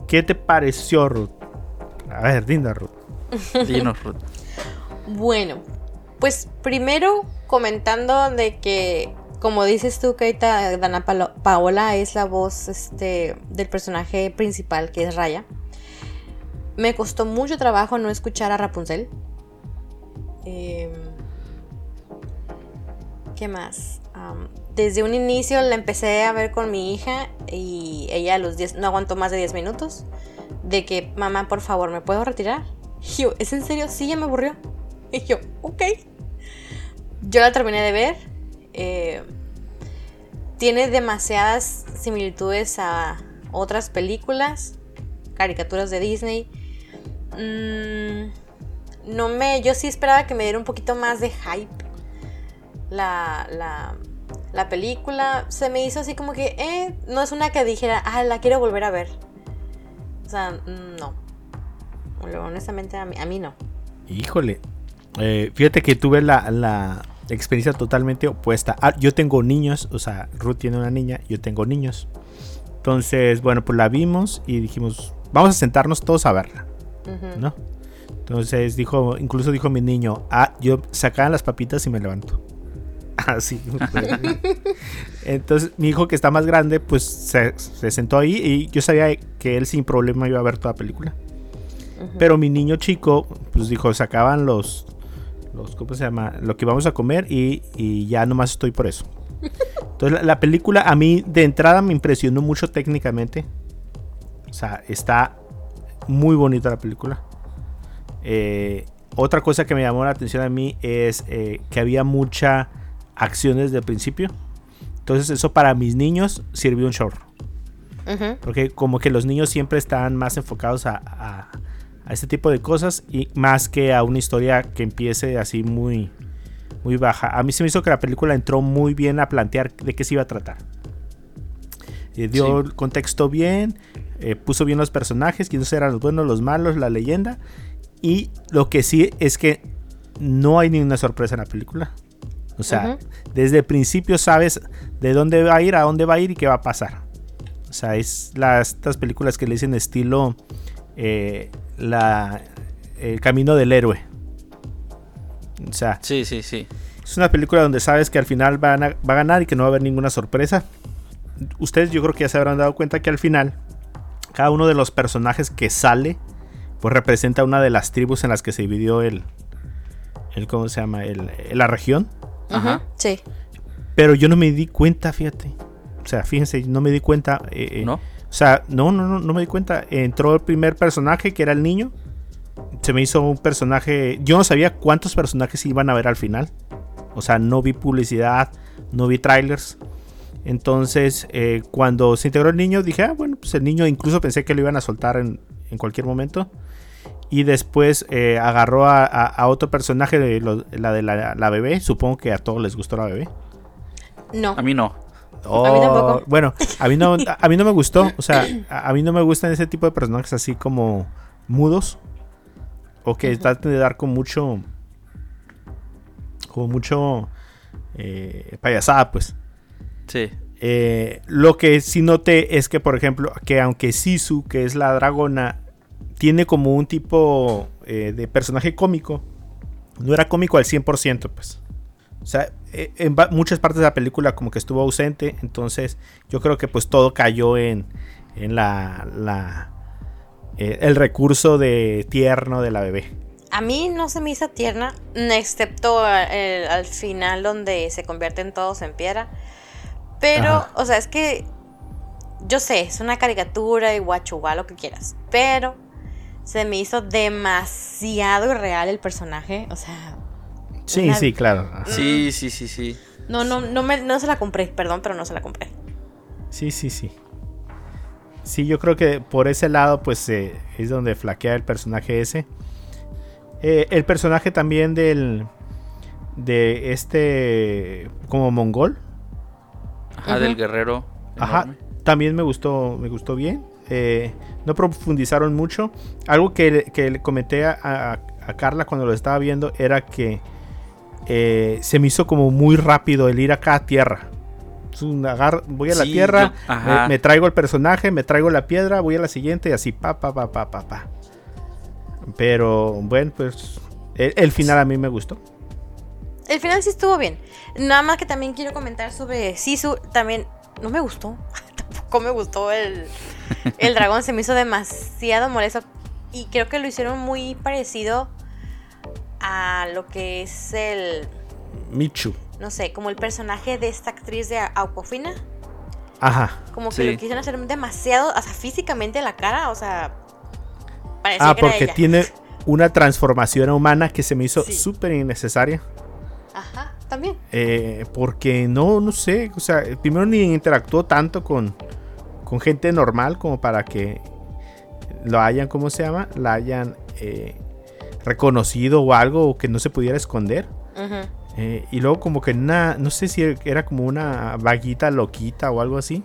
¿Qué te pareció, Ruth? A ver, Dinda, Ruth. Dinos, Ruth. Bueno, pues primero comentando de que, como dices tú, ahorita Dana Paola es la voz este, del personaje principal, que es Raya. Me costó mucho trabajo no escuchar a Rapunzel. Em, ¿Qué más? Desde un inicio la empecé a ver con mi hija y ella a los 10, no aguantó más de 10 minutos. De que, mamá, por favor, ¿me puedo retirar? Y yo, ¿es en serio? Sí, ya me aburrió. Y yo, ok. Yo la terminé de ver. eh, tiene demasiadas similitudes a otras películas, caricaturas de Disney. Mm, no me. Yo sí esperaba que me diera un poquito más de hype. La, la, la película se me hizo así como que, eh, no es una que dijera, ah, la quiero volver a ver. O sea, no. Honestamente, a mí, a mí no. Híjole. Eh, fíjate que tuve la, la experiencia totalmente opuesta. Ah, yo tengo niños, o sea, Ruth tiene una niña, yo tengo niños. Entonces, bueno, pues la vimos y dijimos, vamos a sentarnos todos a verla, ¿no? Entonces dijo, incluso dijo mi niño, ah, yo sacaban las papitas y me levanto. Así. Entonces mi hijo que está más grande, pues se, se sentó ahí y yo sabía que él sin problema iba a ver toda la película. Pero mi niño chico, pues dijo, sacaban los, los ¿cómo se llama? Lo que vamos a comer y, y ya nomás estoy por eso. Entonces la, la película a mí de entrada me impresionó mucho técnicamente. O sea, está muy bonita la película. Eh, otra cosa que me llamó la atención a mí es eh, que había mucha acción desde el principio. Entonces eso para mis niños sirvió un chorro. Porque como que los niños siempre están más enfocados a, a- a este tipo de cosas y más que a una historia que empiece así muy, muy baja. A mí se me hizo que la película entró muy bien a plantear de qué se iba a tratar. Eh, dio Sí. el contexto bien, eh, puso bien los personajes, quiénes eran los buenos, los malos, la leyenda. Y lo que sí es que no hay ninguna sorpresa en la película. O sea, desde el principio sabes de dónde va a ir, a dónde va a ir y qué va a pasar. O sea, es las, estas películas que le dicen estilo eh, la, el camino del héroe. O sea, Sí, sí, sí. es una película donde sabes que al final van a- va a ganar y que no va a haber ninguna sorpresa. Ustedes yo creo que ya se habrán dado cuenta que al final cada uno de los personajes que sale pues representa una de las tribus en las que se dividió el, el ¿cómo se llama? El, la región. Ajá. Sí. Pero yo no me di cuenta, fíjate. O sea, fíjense, no me di cuenta. eh, eh, ¿No? O sea, no, no, no, no me di cuenta. Entró el primer personaje, que era el niño. Se me hizo un personaje. Yo no sabía cuántos personajes iban a ver al final. O sea, no vi publicidad, no vi trailers. Entonces, eh, cuando se integró el niño, dije, ah, bueno, pues el niño incluso pensé que lo iban a soltar en, en cualquier momento. Y después eh, agarró a, a- a otro personaje, de lo- la de la, la bebé. Supongo que a todos les gustó la bebé. No. A mí no. A mí tampoco. Oh, Bueno, a mí no, a mí no me gustó. O sea, a, a mí no me gustan ese tipo de personajes así como mudos. O que traten de dar con mucho. Como mucho. eh, payasada, pues. Sí. Eh, lo que sí noté es que, por ejemplo, que aunque Sisu, que es la dragona, tiene como un tipo eh, de personaje cómico, no era cómico al 100%, pues. O sea, eh, en muchas partes de la película como que estuvo ausente, entonces yo creo que pues todo cayó en, en la, la eh, el recurso de tierno de la bebé. A mí no se me hizo tierna, excepto al final donde se convierten todos en piedra. Pero, Ajá. o sea, es que yo sé, es una caricatura y guachugua, lo que quieras. Pero se me hizo demasiado irreal el personaje. O sea, Sí, Una- sí, claro. Sí, sí, sí, sí. no, no, no, me, no se la compré, perdón, pero no se la compré. Sí, sí, sí. Sí, yo creo que por ese lado, pues eh, es donde flaquea el personaje ese. Eh, el personaje también del. De este. Como mongol. Ajá, Ujú. del guerrero. Ajá. enorme. También me gustó. Me gustó bien. Eh, no profundizaron mucho. Algo que, le- que le comenté a, a- a Carla cuando lo estaba viendo era que eh, se me hizo como muy rápido el ir acá a tierra. Voy a la Sí, tierra, yo- ajá. me, me traigo el personaje, me traigo la piedra, voy a la siguiente y así, pa, pa, pa, pa, pa, pa. Pero bueno, pues el, el final a mí me gustó. El final sí estuvo bien. Nada más que también quiero comentar sobre Sisu. También no me gustó. Tampoco me gustó el, el dragón. Se me hizo demasiado molesto. Y creo que lo hicieron muy parecido a lo que es el. Michu. No sé, como el personaje de esta actriz de Aquafina. Ajá. Como que Sí. lo quisieron hacer demasiado, o sea, físicamente en la cara, o sea. Parecía Ah, que era porque ella. tiene una transformación humana que se me hizo Sí. súper innecesaria. Ajá, también. Eh, porque no, no sé, o sea, primero ni interactuó tanto con, con gente normal como para que lo hayan, ¿cómo se llama? La hayan eh, reconocido o algo o que no se pudiera esconder. Eh, y luego como que una, no sé si era como una vaguita loquita o algo así.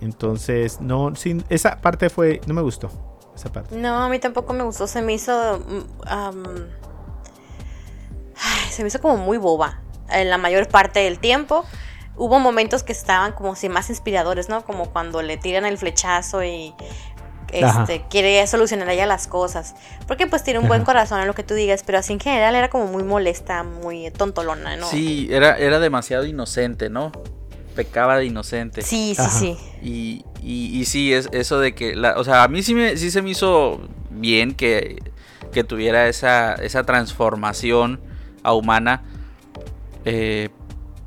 Entonces, no, sí, esa parte fue, no me gustó. Esa parte. No, a mí tampoco me gustó. Se me hizo. am, ay, se me hizo como muy boba. En la mayor parte del tiempo. Hubo momentos que estaban como si más inspiradores, ¿no? Como cuando le tiran el flechazo y. Ajá. Este, quiere solucionar ella las cosas. Porque pues tiene un buen corazón en lo que tú digas. Pero así en general era como muy molesta, muy tontolona, ¿no? Sí, era, era demasiado inocente, ¿no? Pecaba de inocente. Sí, sí, Ajá. sí. Y, y, y sí, es eso de que, la, o sea, a mí sí, me, sí se me hizo bien que, que tuviera esa, esa transformación a humana. Eh,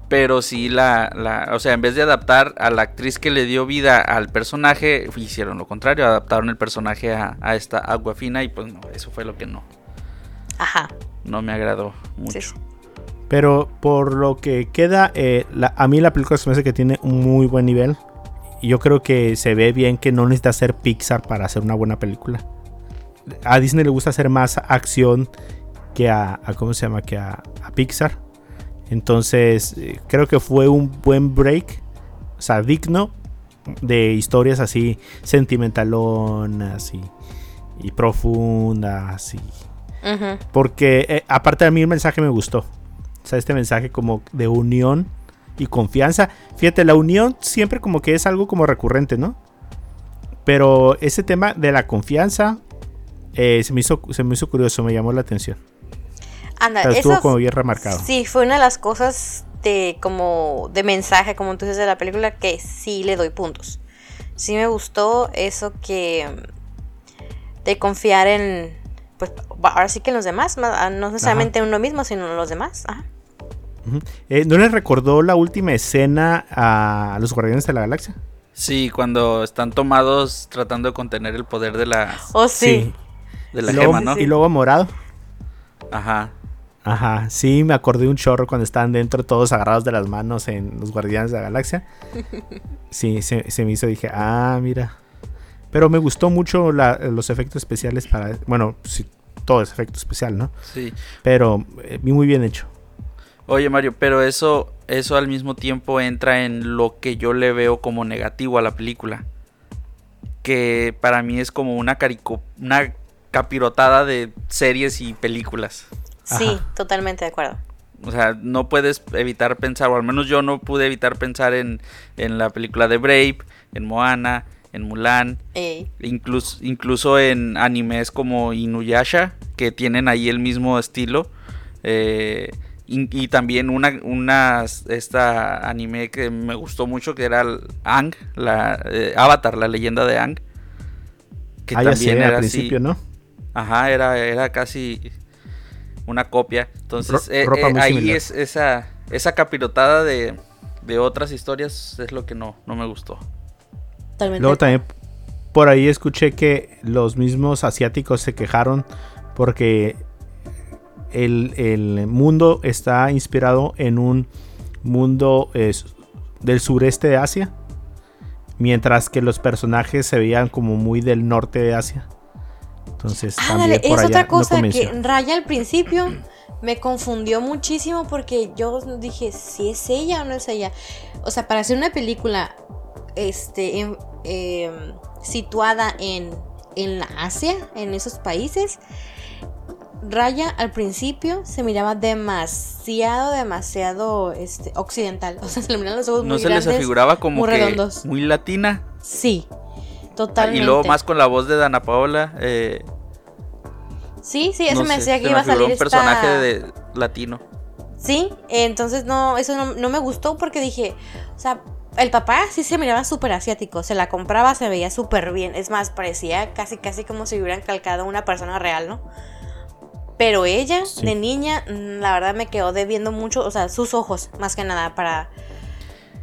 pero sí la, la, o sea, en vez de adaptar a la actriz que le dio vida al personaje, hicieron lo contrario, adaptaron el personaje a, a esta agua fina y pues no, eso fue lo que no, Ajá. no me agradó mucho. Sí, sí. Pero por lo que queda, eh, la- a mí la película se me hace que tiene un muy buen nivel. Y yo creo que se ve bien que no necesita ser Pixar para hacer una buena película. A Disney le gusta hacer más acción que a, a- ¿cómo se llama? Que a, a Pixar. Entonces, eh, creo que fue un buen break. O sea, digno de historias así sentimentalonas y, y profundas. Y, porque eh, aparte a mí el mensaje me gustó. O sea, este mensaje como de unión y confianza. Fíjate, la unión siempre como que es algo como recurrente, ¿no? Pero ese tema de la confianza eh, se, me hizo, se me hizo curioso, me llamó la atención. Anda, O sea, estuvo eso como bien remarcado. Sí, fue una de las cosas de como de mensaje, como tú dices de la película, que sí le doy puntos. Sí me gustó eso que mm, de confiar en, pues ahora sí que en los demás, ma- no necesariamente en uno mismo, sino en los demás. Ajá. Eh, ¿No les recordó la última escena a los Guardianes de la Galaxia? Sí, cuando están tomados tratando de contener el poder de la, Oh, sí. de la gema, ¿no? y luego morado. Ajá. Ajá, sí, me acordé un chorro cuando estaban dentro todos agarrados de las manos en los Guardianes de la Galaxia. Sí, se, se me hizo, dije, ah, mira. Pero me gustó mucho la- los efectos especiales para... Bueno, sí, todo es efecto especial, ¿no? Sí. Pero eh, muy bien hecho. Oye Mario, pero eso, eso al mismo tiempo entra en lo que yo le veo como negativo a la película. Que para mí es como una, carico- una capirotada de series y películas. Sí, Ajá. totalmente de acuerdo. O sea, no puedes evitar pensar, o al menos yo no pude evitar pensar en, en la película de Brave, en Moana, en Mulan, Ey. incluso, incluso en animes como Inuyasha, que tienen ahí el mismo estilo. eh, y, y también una, una esta anime que me gustó mucho, que era Ang, la, eh, Avatar, la leyenda de Ang. Que ah, ya sé, al así. principio, ¿no? Ajá, era, era casi una copia. Entonces, Ro- eh, ropa eh, ahí similar. es esa, esa capirotada de, de otras historias es lo que no, no me gustó. Totalmente. Luego también por ahí escuché que los mismos asiáticos se quejaron porque el, el mundo está inspirado en un mundo eh, del sureste de Asia, mientras que los personajes se veían como muy del norte de Asia. Entonces también por es allá otra no cosa que. Raya al principio me confundió muchísimo porque yo dije si es ella o no es ella. O sea, para hacer una película este, en- em, situada en, en la Asia, en esos países, Raya al principio se miraba demasiado, demasiado este, occidental. O sea, se le miraban los ojos No muy se les grandes, afiguraba como muy que redondos. muy latina. Sí, Y totalmente. luego más con la voz de Dana Paola. eh, Sí, sí, eso no me sé, decía que iba a salir un personaje de latino. Sí, entonces no, eso no, no me gustó porque dije, o sea, el papá sí se miraba súper asiático, se la compraba, se veía súper bien, es más, parecía casi casi como si hubieran calcado a una persona real, ¿no? Pero ella, Sí. de niña, mm, la verdad me quedó debiendo mucho, o sea, sus ojos, más que nada, para,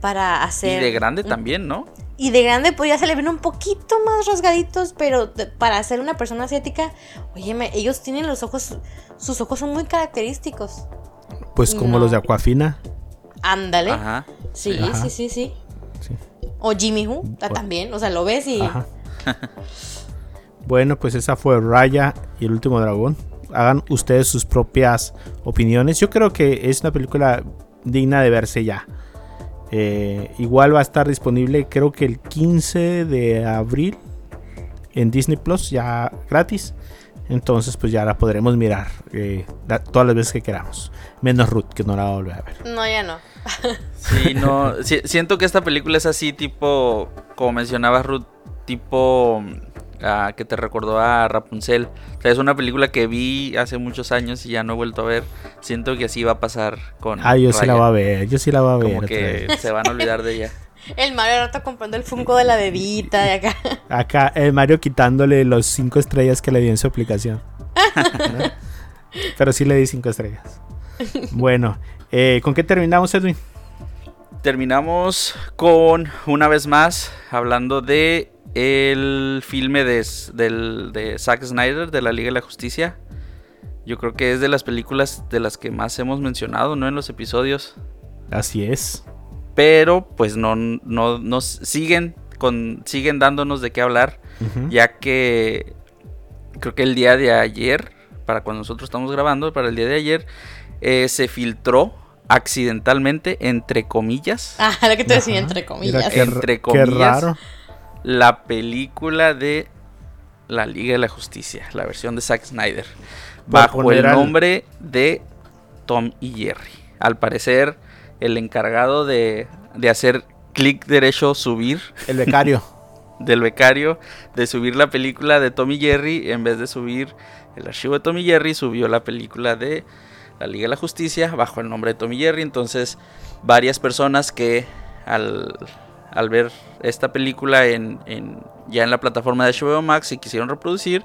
para hacer... Y de grande también, ¿no? Y de grande pues ya se le ven un poquito más rasgaditos, pero de- para ser una persona asiática, oye, ellos tienen los ojos, sus ojos son muy característicos. Pues como no. los de Aquafina. Ándale. Ajá. Sí, Ajá. sí, sí, sí. Sí. O Jimmy Who también, o sea, lo ves y Ajá. bueno, pues esa fue Raya y el último dragón. Hagan ustedes sus propias opiniones. Yo creo que es una película digna de verse ya. Eh, igual va a estar disponible, creo que el 15 de abril en Disney Plus, ya gratis. Entonces, pues ya la podremos mirar eh, la- todas las veces que queramos. Menos Ruth, que no la va a volver a ver. no, ya no. Sí, no. si- siento que esta película es así, tipo. Como mencionaba Ruth, tipo. Ah, que te recordó a Rapunzel. O sea, es una película que vi hace muchos años y ya no he vuelto a ver. Siento que así va a pasar con. Ah, yo sí la voy a ver, yo sí la voy a ver. Como que se van a olvidar de ella. El Mario rato comprando el Funko de la bebita de acá. Acá el Mario quitándole los cinco estrellas que le dio en su aplicación. ¿No? Pero sí le di cinco estrellas. Bueno, eh, ¿con qué terminamos, Edwin? Terminamos con, una vez más, hablando de el filme de, del, de Zack Snyder, de la Liga de la Justicia. Yo creo que es de las películas de las que más hemos mencionado, ¿no? En los episodios. Así es. Pero, pues, no, no nos siguen, con, siguen dándonos de qué hablar, ya que creo que el día de ayer, para cuando nosotros estamos grabando, para el día de ayer, eh, se filtró accidentalmente, entre comillas, Ah, lo que te decía, entre Mira comillas. qué, Entre qué comillas. raro. La película de la Liga de la Justicia, la versión de Zack Snyder, bajo el al- nombre de Tom y Jerry. Al parecer, el encargado de, de hacer clic derecho subir El becario. del becario, de subir la película de Tom y Jerry, en vez de subir el archivo de Tom y Jerry, subió la película de la Liga de la Justicia bajo el nombre de Tom y Jerry. Entonces, varias personas que al, al ver esta película en, en- ya en la plataforma de HBO Max y quisieron reproducir,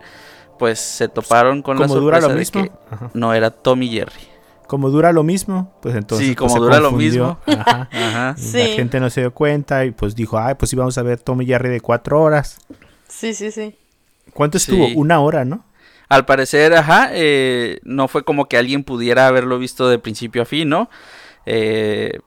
pues se toparon con la Como dura lo sorpresa de mismo. que Ajá. no era Tom y Jerry. Como dura lo mismo, pues entonces. Sí, pues, como se dura lo confundió. Ajá. Ajá. Sí. La gente no se dio cuenta y pues dijo, ay, pues sí vamos a ver Tom y Jerry de cuatro horas. Sí, sí, sí. ¿Cuánto Sí. estuvo? Una hora, ¿no? Al parecer, ajá, eh, no fue como que alguien pudiera haberlo visto de principio a fin, ¿no? Eh,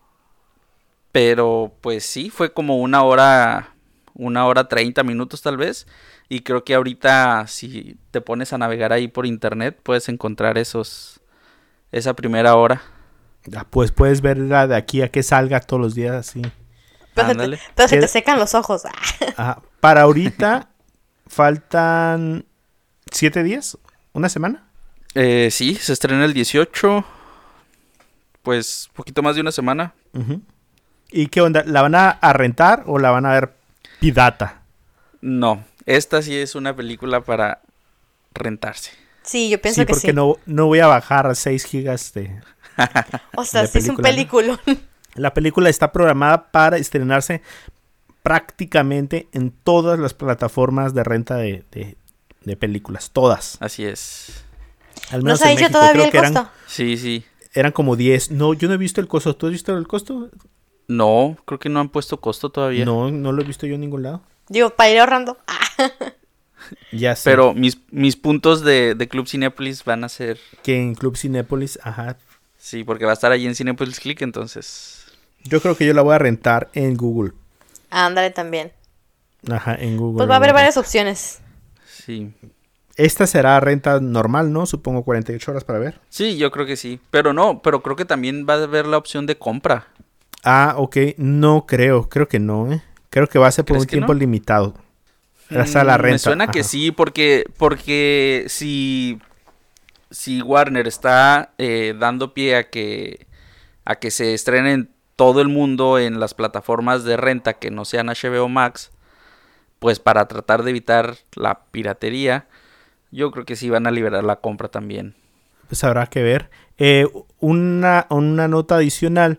pero pues sí, fue como una hora, una hora treinta minutos tal vez. Y creo que ahorita si te pones a navegar ahí por internet puedes encontrar esos, esa primera hora. Ah, Pues puedes verla de aquí a que salga todos los días así. Pero, se Ándale. te, pero se ¿Qué- te secan los ojos. Ah. Ajá. Para ahorita faltan siete días, una semana. Eh, sí, se estrena el 18, pues poquito más de una semana. ¿Y qué onda? ¿La van a, rentar o la van a ver pirata? No, esta sí es una película para rentarse. Sí, yo pienso Sí, que porque sí. no, no voy a bajar 6 gigas de... o sea, de sí es un película. La película está programada para estrenarse prácticamente en todas las plataformas de renta de, de- de películas. Todas. Así es. Al ¿No menos se ha en dicho México. todavía Creo el que eran, costo? Sí, sí. eran como 10. No, yo no he visto el costo. ¿Tú has visto el costo? No, creo que no han puesto costo todavía. No, no lo he visto yo en ningún lado. Digo, para ir ahorrando. Ah, Ya sé. Pero mis, mis puntos de, de Club Cinépolis van a ser. que en Club Cinépolis, ajá. Sí, porque va a estar allí en Cinépolis Click, entonces. Yo creo que yo la voy a rentar en Google. ándale también. Ajá, en Google. Pues va a haber varias opciones. Sí. Esta será renta normal, ¿no? Supongo 48 horas para ver. Sí, yo creo que sí. Pero no, pero creo que también va a haber la opción de compra. Ah, ok. No creo, creo que no, ¿eh? Creo que va a ser por ¿Crees un tiempo no? limitado. Hasta la Mm, renta. Me suena que sí, porque, porque si, si Warner está eh, dando pie a que, a que se estrene en todo el mundo en las plataformas de renta que no sean HBO Max, pues para tratar de evitar la piratería, yo creo que sí van a liberar la compra también. Pues habrá que ver. Eh, una, una nota adicional.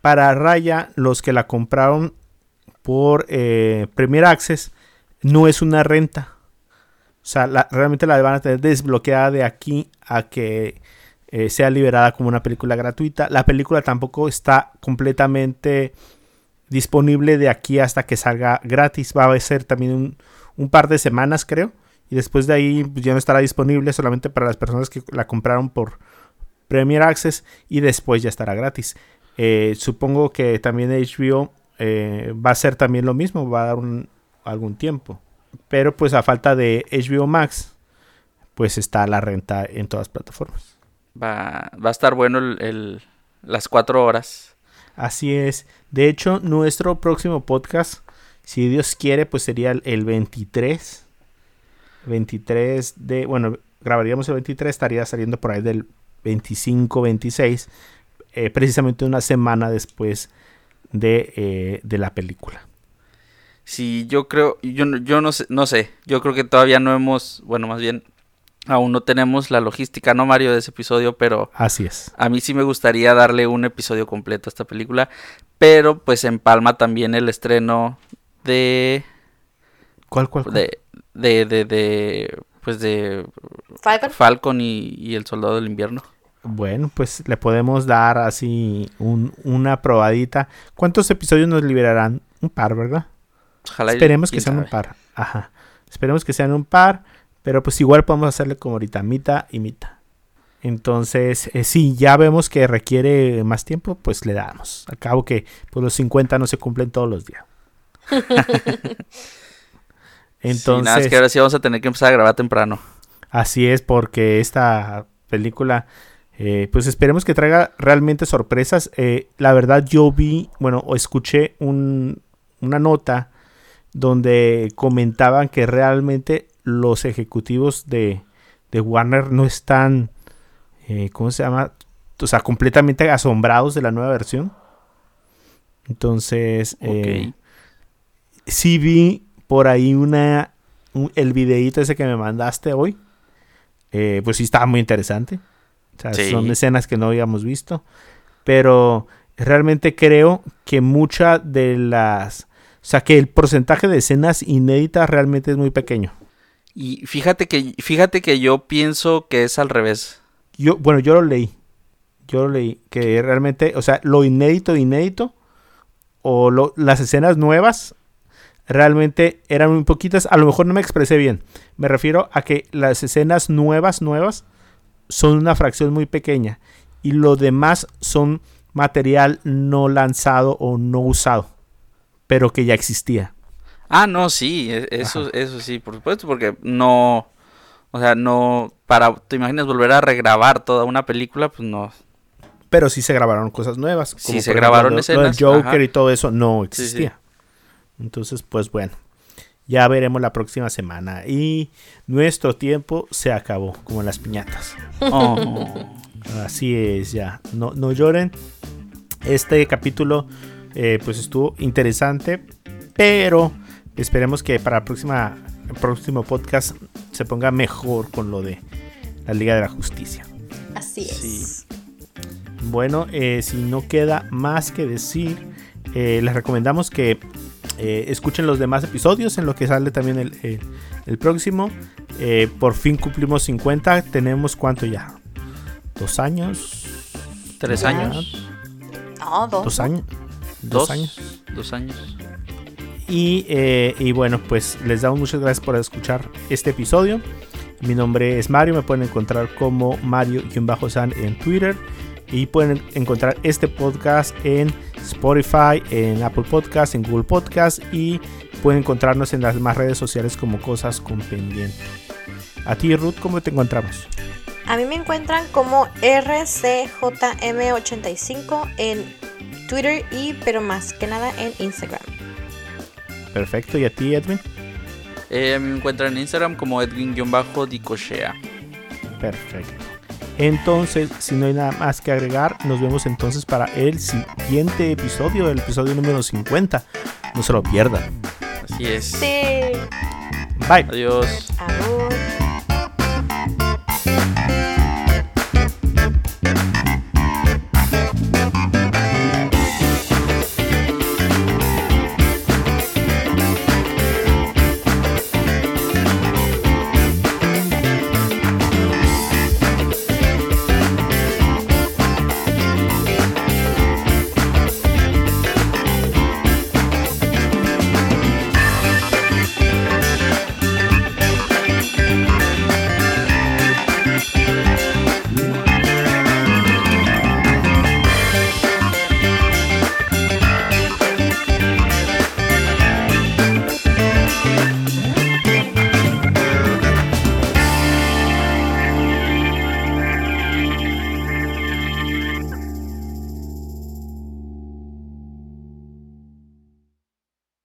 Para Raya, los que la compraron por eh, Premier Access, no es una renta. O sea, la- realmente la van a tener desbloqueada de aquí a que eh, sea liberada como una película gratuita. La película tampoco está completamente disponible de aquí hasta que salga gratis. Va a ser también un, par de semanas, creo. Y después de ahí pues, ya no estará disponible solamente para las personas que la compraron por Premier Access y después ya estará gratis. Eh, supongo que también HBO eh, va a ser también lo mismo, va a dar un- algún tiempo. Pero pues a falta de HBO Max, pues está la renta en todas plataformas. Va, va a estar bueno el, el- las cuatro horas. Así es. De hecho, nuestro próximo podcast, si Dios quiere, pues sería el, el 23. 23 de, bueno, grabaríamos el 23, estaría saliendo por ahí del 25, 26, eh, precisamente una semana después de, eh, de la película. Sí, yo creo, yo, no- yo no sé, no sé, yo creo que todavía no hemos, bueno, más bien, Aún no tenemos la logística, ¿no, Mario, de ese episodio? Pero Así es. a mí sí me gustaría darle un episodio completo a esta película. Pero pues empalma también el estreno de... ¿Cuál, cuál? cuál? de, de, de, de pues de Falcon. Falcon y, y el Soldado del Invierno. Bueno, pues le podemos dar así un- una probadita. ¿Cuántos episodios nos liberarán? Un par, ¿verdad? Ojalá Esperemos que sean un par. Ajá. Esperemos que sean un par. Pero pues igual podemos hacerle como ahorita, mitad y mitad. Entonces, eh, si ya vemos que requiere más tiempo, pues le damos. Al cabo que pues, los 50 no se cumplen todos los días. Sí, nada, es Entonces, que ahora sí vamos a tener que empezar a grabar temprano. Así es, porque esta película, eh, pues esperemos que traiga realmente sorpresas. Eh, la verdad, yo vi, bueno, o escuché un- una nota donde comentaban que realmente los ejecutivos de, de Warner no están, eh, ¿cómo se llama? O sea, completamente asombrados de la nueva versión. Entonces, eh, sí vi por ahí una un- el videíto ese que me mandaste hoy. Pues sí estaba muy interesante. O sea, Sí. son escenas que no habíamos visto. Pero realmente creo que mucha de las... O sea, que el porcentaje de escenas inéditas realmente es muy pequeño. Y fíjate que, fíjate que yo pienso que es al revés. Yo, bueno, yo lo leí. Yo lo leí. Que realmente, o sea, lo inédito, inédito, o lo- las escenas nuevas, realmente eran muy poquitas. A lo mejor no me expresé bien. Me refiero a que las escenas nuevas, nuevas, son una fracción muy pequeña. Y lo demás son material no lanzado o no usado. Pero que ya existía. Ah, no, sí, e- eso, Ajá. eso sí, por supuesto, porque no, o sea, no, para, ¿te imaginas volver a regrabar toda una película? Pues no. Pero sí se grabaron cosas nuevas. Sí, como se por grabaron lo- lo escenas, del Joker ajá. y todo eso no Sí, sí. existía. Entonces, pues bueno. Ya veremos la próxima semana. Y nuestro tiempo se acabó, como en las piñatas. Oh. Así es, ya. No, no lloren. Este capítulo, eh, pues estuvo interesante. Pero esperemos que para la próxima, el próximo podcast se ponga mejor con lo de la Liga de la Justicia. Así es. Sí. Bueno, eh, si no queda más que decir, eh, les recomendamos que eh, escuchen los demás episodios en lo que sale también el, el- el próximo. Eh, por fin cumplimos 50. Tenemos cuánto ya? ¿Dos años? ¿Tres Ya, años? No, dos. ¿Dos años? ¿Dos? Dos años. Dos años. Y, eh, y bueno, pues les damos muchas gracias por escuchar este episodio. Mi nombre es Mario, me pueden encontrar como Mario-San en Twitter. Y pueden encontrar este podcast en Spotify, en Apple Podcast, en Google Podcast. Y pueden encontrarnos en las demás redes sociales como Cosas con Pendiente. A ti, Ruth, ¿cómo te encontramos? A mí me encuentran como RCJM85 en Twitter y, pero más que nada, en Instagram. Perfecto. ¿Y a ti, Edwin? Eh, me encuentran en Instagram como Edwin-Dicochea. Perfecto. Entonces, si no hay nada más que agregar, nos vemos entonces para el siguiente episodio, el episodio número 50. No se lo pierdan. Así es. Sí. Bye. Adiós. Adiós.